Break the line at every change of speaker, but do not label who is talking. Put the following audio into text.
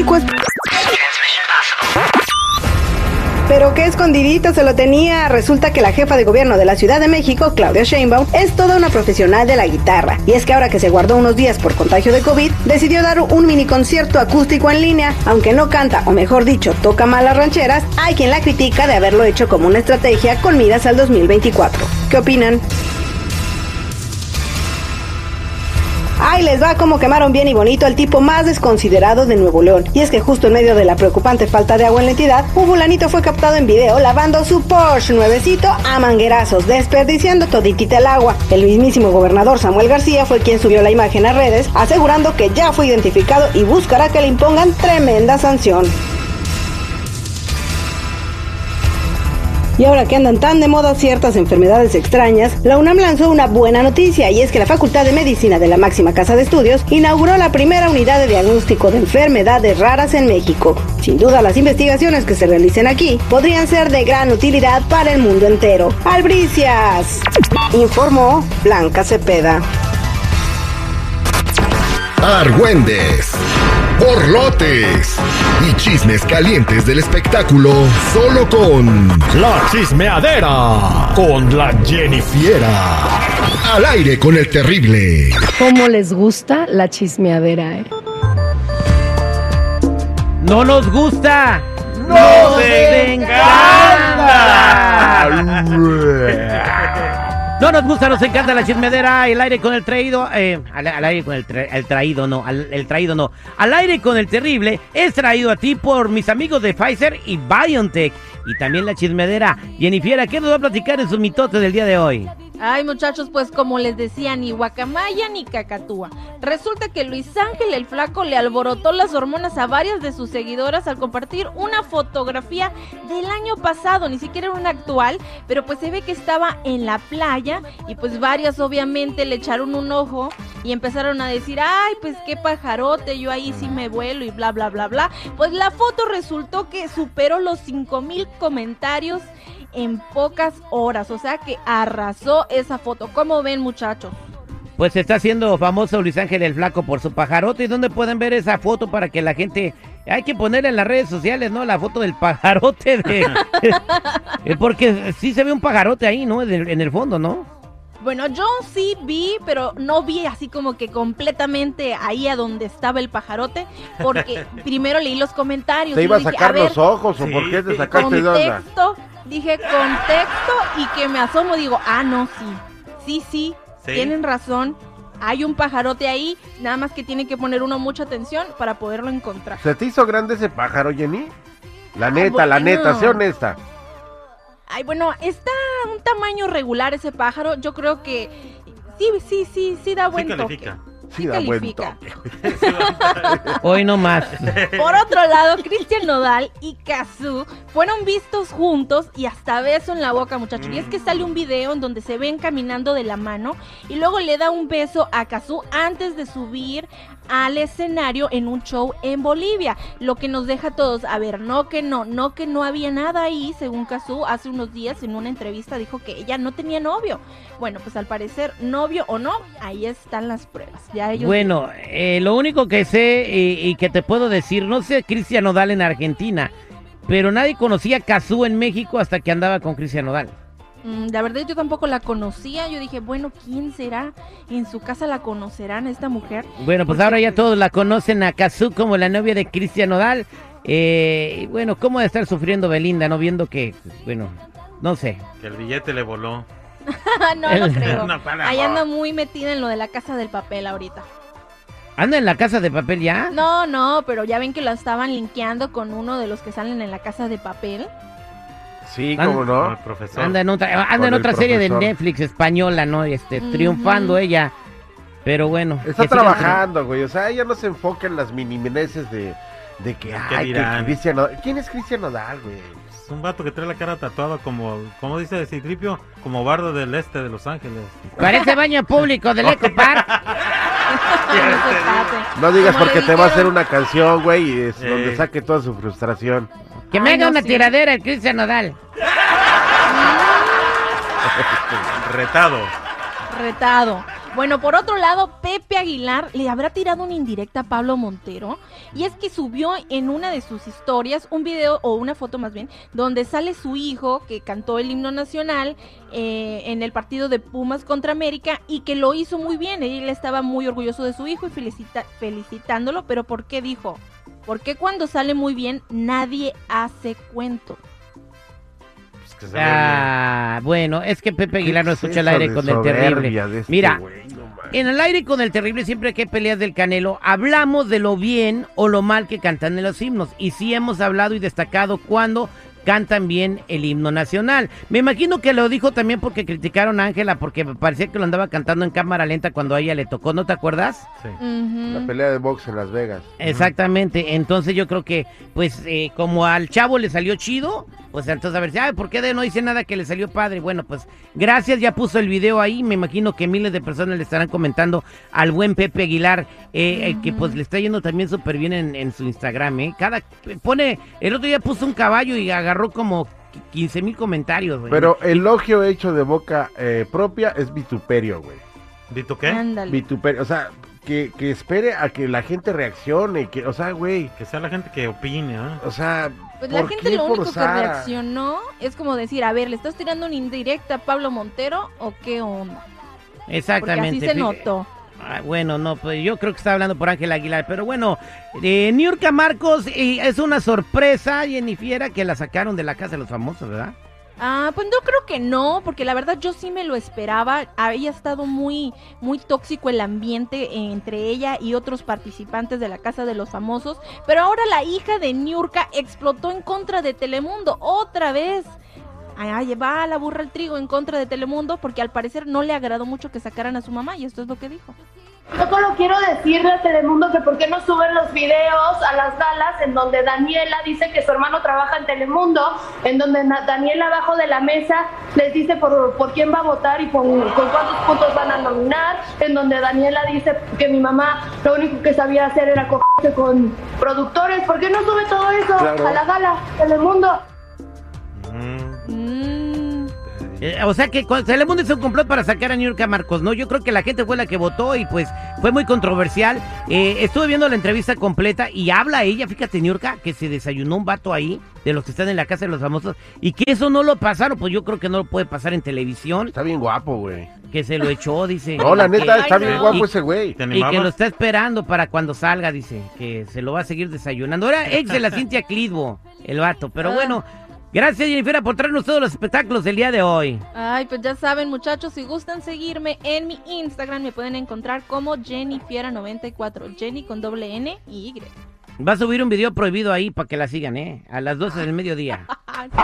es... Pero qué escondidito se lo tenía. Resulta que la jefa de gobierno de la Ciudad de México, Claudia Sheinbaum, es toda una profesional de la guitarra. Y es que ahora que se guardó unos días por contagio de COVID, decidió dar un mini concierto acústico en línea. Aunque no canta, o mejor dicho, toca mal las rancheras, hay quien la critica de haberlo hecho como una estrategia con miras al 2024. ¿Qué opinan? Les va como quemaron bien y bonito al tipo más desconsiderado de Nuevo León. Y es que justo en medio de la preocupante falta de agua en la entidad, un fulanito fue captado en video lavando su Porsche nuevecito a manguerazos, desperdiciando toditita el agua. El mismísimo gobernador Samuel García fue quien subió la imagen a redes, asegurando que ya fue identificado y buscará que le impongan tremenda sanción. Y ahora que andan tan de moda ciertas enfermedades extrañas, la UNAM lanzó una buena noticia y es que la Facultad de Medicina de la máxima casa de estudios inauguró la primera unidad de diagnóstico de enfermedades raras en México. Sin duda las investigaciones que se realicen aquí podrían ser de gran utilidad para el mundo entero. Albricias, informó Blanca Cepeda.
Argüendes, borlotes y chismes calientes del espectáculo solo con
La chismeadera con la Jennifiera.
Al aire con el terrible.
¿Cómo les gusta la chismeadera, eh?
¡No nos gusta!
¡Nos
No nos gusta, nos encanta la chismedera, el aire con el traído, eh, al, aire con el, tra- el traído, no, al, el traído no, al aire con el terrible, es traído a ti por mis amigos de Pfizer y BioNTech. Y también la chismedera. Jennifiera, ¿qué nos va a platicar en sus mitotes del día de hoy?
Ay, muchachos, pues como les decía, ni guacamaya ni cacatúa. Resulta que Luis Ángel el Flaco le alborotó las hormonas a varias de sus seguidoras al compartir una fotografía del año pasado, ni siquiera era una actual, pero pues se ve que estaba en la playa y pues varias obviamente le echaron un ojo y empezaron a decir, ay, pues qué pajarote, yo ahí sí me vuelo y bla, bla, bla, bla. Pues la foto resultó que superó los 5000 comentarios en pocas horas, o sea que arrasó esa foto. ¿Cómo ven, muchachos?
Pues se está haciendo famoso Luis Ángel el Flaco por su pajarote. ¿Y dónde pueden ver esa foto para que la gente... Hay que ponerla en las redes sociales, ¿no? La foto del pajarote de... Eh, Porque sí se ve un pajarote ahí, ¿no? En el, en el fondo, ¿no?
Bueno, yo sí vi, pero no vi así como que completamente ahí a donde estaba el pajarote, porque primero leí los comentarios.
¿Te
y
iba a
dije,
sacar
ver,
los ojos o por qué te sacaste de onda?
Dije contexto y que me asomo, digo, ah, no, sí, sí, sí,
Sí.
tienen razón. Hay un pajarote ahí, nada más que tiene que poner uno mucha atención para poderlo encontrar.
¿Se te hizo grande ese pájaro, Jenny? La neta, la neta, sé honesta.
Ay, bueno, está un tamaño regular ese pájaro. Yo creo que sí, sí, sí, sí da buen toque.
Sí, da buen
califica.
toque.
Hoy no más.
Por otro lado, Cristian Nodal y Kazú fueron vistos juntos y hasta beso en la boca, muchachos. Y es que sale un video en donde se ven caminando de la mano y luego le da un beso a Kazú antes de subir al escenario en un show en Bolivia. Lo que nos deja a todos, a ver, no que no, no que no había nada ahí, según Kazú, hace unos días en una entrevista dijo que ella no tenía novio. Bueno, pues al parecer, novio o no, ahí están las pruebas. Ya ellos
Bueno, eh, lo único que sé y, y que te puedo decir, no sé Cristian Nodal en Argentina, pero nadie conocía a Cazú en México hasta que andaba con Cristian Nodal.
Mm, La verdad yo tampoco la conocía, yo dije, bueno, ¿quién será? En su casa la conocerán esta mujer.
Bueno, pues
Porque,
ahora ya
pues,
todos la conocen a Cazú como la novia de Cristian Nodal. Eh, y bueno, ¿cómo de estar sufriendo Belinda, no viendo que, pues, bueno, no sé.
Que el billete le voló.
no, no creo.
No,
Ahí anda muy metida en lo de la casa del papel ahorita.
¿Anda en la casa de papel ya?
No, no, pero ya ven que la estaban linkeando con uno de los que salen en la casa de papel.
Sí,
An-
cómo no.
el profesor.
Anda en otra, anda en otra serie de. Netflix española, ¿no? Este, triunfando ella. Pero bueno.
Está
siga-
trabajando, güey. O sea, ella no se enfoca en las minimineses de, de que,
¿Qué
ay, que? Cristian Nodal. ¿Quién es Cristian Nodal, güey?
Es un vato que trae la cara tatuada como, como dice Citripio, como bardo del este de Los Ángeles.
Parece baño público del Eco Park.
No
digas porque te va a hacer una canción, güey, y es
Eh.
donde saque toda su frustración.
Que me
Ay,
haga
no,
una
sí.
tiradera el Cristian Nodal.
Retado.
retado. Bueno, por otro lado, Pepe Aguilar le habrá tirado una indirecta a Pablo Montero. Y es que subió en una de sus historias un video, o una foto más bien, donde sale su hijo que cantó el himno nacional eh, en el partido de Pumas contra América y que lo hizo muy bien. Él estaba muy orgulloso de su hijo y felicita- felicitándolo. Pero ¿por qué dijo? Porque cuando sale muy bien, nadie hace cuento.
Pues que.
Ah, bueno, es que Pepe Aguilar no
¿Qué es
escucha el aire con el terrible.
este
Mira,
güey? No mames.
en el aire con el terrible siempre que hay peleas del Canelo, hablamos de lo bien o lo mal que cantan en los himnos. Y sí hemos hablado y destacado cuando cantan bien el himno nacional. Me imagino que lo dijo también porque criticaron a Ángela porque parecía que lo andaba cantando en cámara lenta cuando a ella le tocó, ¿no te acuerdas?
Sí.
La pelea de box en Las Vegas.
Exactamente, entonces yo creo que, pues, eh, como al chavo le salió chido, pues entonces a ver si, ay, ¿por qué de no dice nada que le salió padre? Bueno, pues, gracias, ya puso el video ahí, me imagino que miles de personas le estarán comentando al buen Pepe Aguilar, eh, eh, que pues le está yendo también súper bien en, en su Instagram, ¿eh? Cada, pone, el otro día puso un caballo y agarró como 15 mil comentarios, güey.
Pero elogio hecho de boca eh, propia es vituperio, güey.
¿Dito qué?
Ándale.
Vituperio, o sea, que, que espere a que la gente reaccione, que, o sea, güey,
Que sea la gente que opine, ¿ah?
o sea,
Pues la
¿por
gente
qué
lo único
forzar
que reaccionó es como decir, a ver, ¿le estás tirando una indirecta a Pablo Montero o qué onda? Porque
Exactamente.
así se notó.
Ah, bueno, no, pues yo creo que está hablando por Ángel Aguilar, pero bueno, eh, Niurka Marcos eh, es una sorpresa, Jennifiera, que la sacaron de la casa de los famosos, ¿verdad?
Ah, pues yo creo que no, porque la verdad yo sí me lo esperaba. Había estado muy, muy tóxico el ambiente entre ella y otros participantes de la Casa de los Famosos. Pero ahora la hija de Niurka explotó en contra de Telemundo otra vez. Ay, va la burra el trigo en contra de Telemundo porque al parecer no le agradó mucho que sacaran a su mamá y esto es lo que dijo.
Yo solo quiero decirle a Telemundo que por qué no suben los videos a las galas en donde Daniela dice que su hermano trabaja en Telemundo, en donde Daniela abajo de la mesa les dice por, por quién va a votar y por, con cuántos puntos van a nominar, en donde Daniela dice que mi mamá lo único que sabía hacer era cogerse con productores. ¿Por qué no sube todo eso
Claro.
a la gala Telemundo?
Eh, o sea que cuando Telemundo hizo un complot para sacar a Niurka Marcos, ¿no? Yo creo que la gente fue la que votó y pues fue muy controversial. Eh, estuve viendo la entrevista completa y habla ella, fíjate, Niurka, que se desayunó un vato ahí de los que están en la casa de los famosos y que eso no lo pasaron, pues yo creo que no lo puede pasar en televisión,
está bien guapo, güey.
que se lo echó, dice.
No, la
Que-
neta, está bien
no.
guapo
Y-
ese güey.
¿Te
Y que lo está esperando para cuando salga, dice, que se lo va a seguir desayunando. Era ex de la Cintia Clitbo, el vato. Pero
Ah.
bueno, gracias Jennifer por traernos todos los espectáculos del día de hoy.
Ay, pues ya saben, muchachos, si gustan seguirme en mi Instagram, me pueden encontrar como JennyFiera94, Jenny con doble N y Y.
Va a subir un video prohibido ahí para que la sigan, ¿eh? A las 12 del mediodía.
Sí.